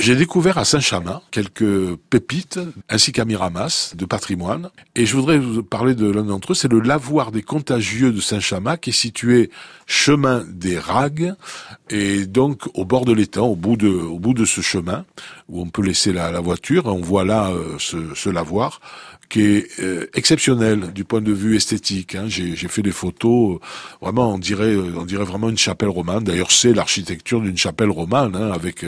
J'ai découvert à Saint-Chamas quelques pépites ainsi qu'à Miramas de patrimoine. Et je voudrais vous parler de l'un d'entre eux, c'est le lavoir des contagieux de Saint-Chamas qui est situé chemin des Ragues et donc au bord de l'étang, au bout de au bout de ce chemin où on peut laisser la, la voiture, on voit là euh, ce, lavoir qui est euh, exceptionnel du point de vue esthétique. Hein. J'ai fait des photos, euh, vraiment, on dirait, on dirait vraiment une chapelle romane. D'ailleurs, c'est l'architecture d'une chapelle romane, hein, avec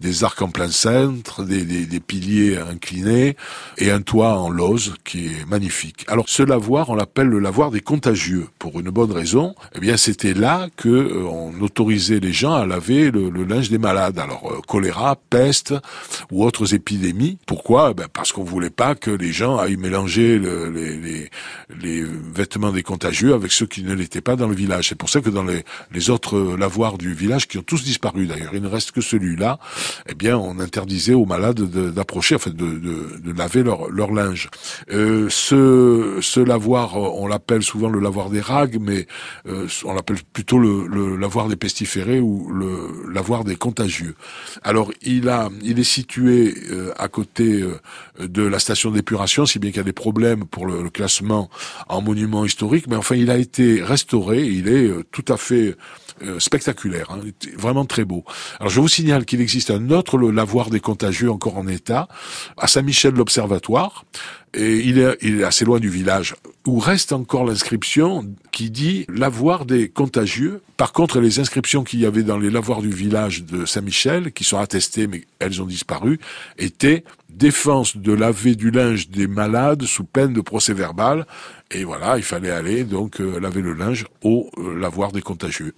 des arcs en plein centre, des, piliers inclinés et un toit en lose qui est magnifique. Alors, ce lavoir, on l'appelle le lavoir des contagieux, pour une bonne raison. Eh bien, c'était là que on autorisait les gens à laver le, le linge des malades. Alors, choléra, peste ou autres épidémies. Pourquoi? Eh ben, Parce qu'on voulait pas que les gens aillent mélanger le, les, les, les, vêtements des contagieux avec ceux qui ne l'étaient pas dans le village. C'est pour ça que dans les, les autres lavoirs du village, qui ont tous disparu d'ailleurs, il ne reste que celui-là, eh bien, on interdisait aux malades d'approcher, en de, de, de, laver leur, leur linge. Euh, ce, ce lavoir, on l'appelle souvent le lavoir des ragues, mais euh, on l'appelle plutôt le, le, lavoir des pestiférés ou le lavoir des contagieux. Alors, il a, il est situé euh, à côté euh, de la station d'épuration, si bien qu'il y a des problèmes pour le, classement en monument historique, mais enfin il a été restauré, il est euh, tout à fait euh, spectaculaire, hein, vraiment très beau. Alors je vous signale qu'il existe un autre lavoir des contagieux encore en état, à Saint-Michel l'Observatoire, et il est, il est assez loin du village, où reste encore l'inscription qui dit lavoir des contagieux. Par contre, les inscriptions qu'il y avait dans les lavoirs du village de Saint-Michel, qui sont attestées mais elles ont disparu, étaient défense de laver du linge des malades sous peine de procès verbal. Et voilà, il fallait aller donc euh, laver le linge au euh, lavoir des contagieux.